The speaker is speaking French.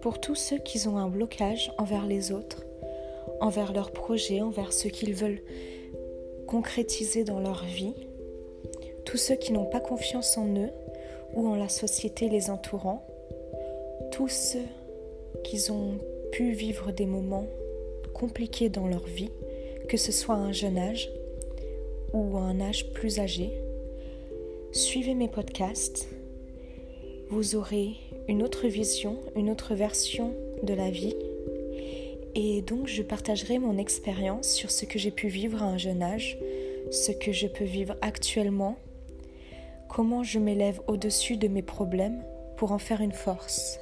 pour tous ceux qui ont un blocage envers les autres, envers leurs projets, envers ce qu'ils veulent concrétiser dans leur vie, tous ceux qui n'ont pas confiance en eux ou en la société les entourant, tous ceux qui ont pu vivre des moments compliqués dans leur vie, que ce soit à un jeune âge ou à un âge plus âgé. Suivez mes podcasts, vous aurez une autre vision, une autre version de la vie. Et donc je partagerai mon expérience sur ce que j'ai pu vivre à un jeune âge, ce que je peux vivre actuellement, comment je m'élève au-dessus de mes problèmes pour en faire une force.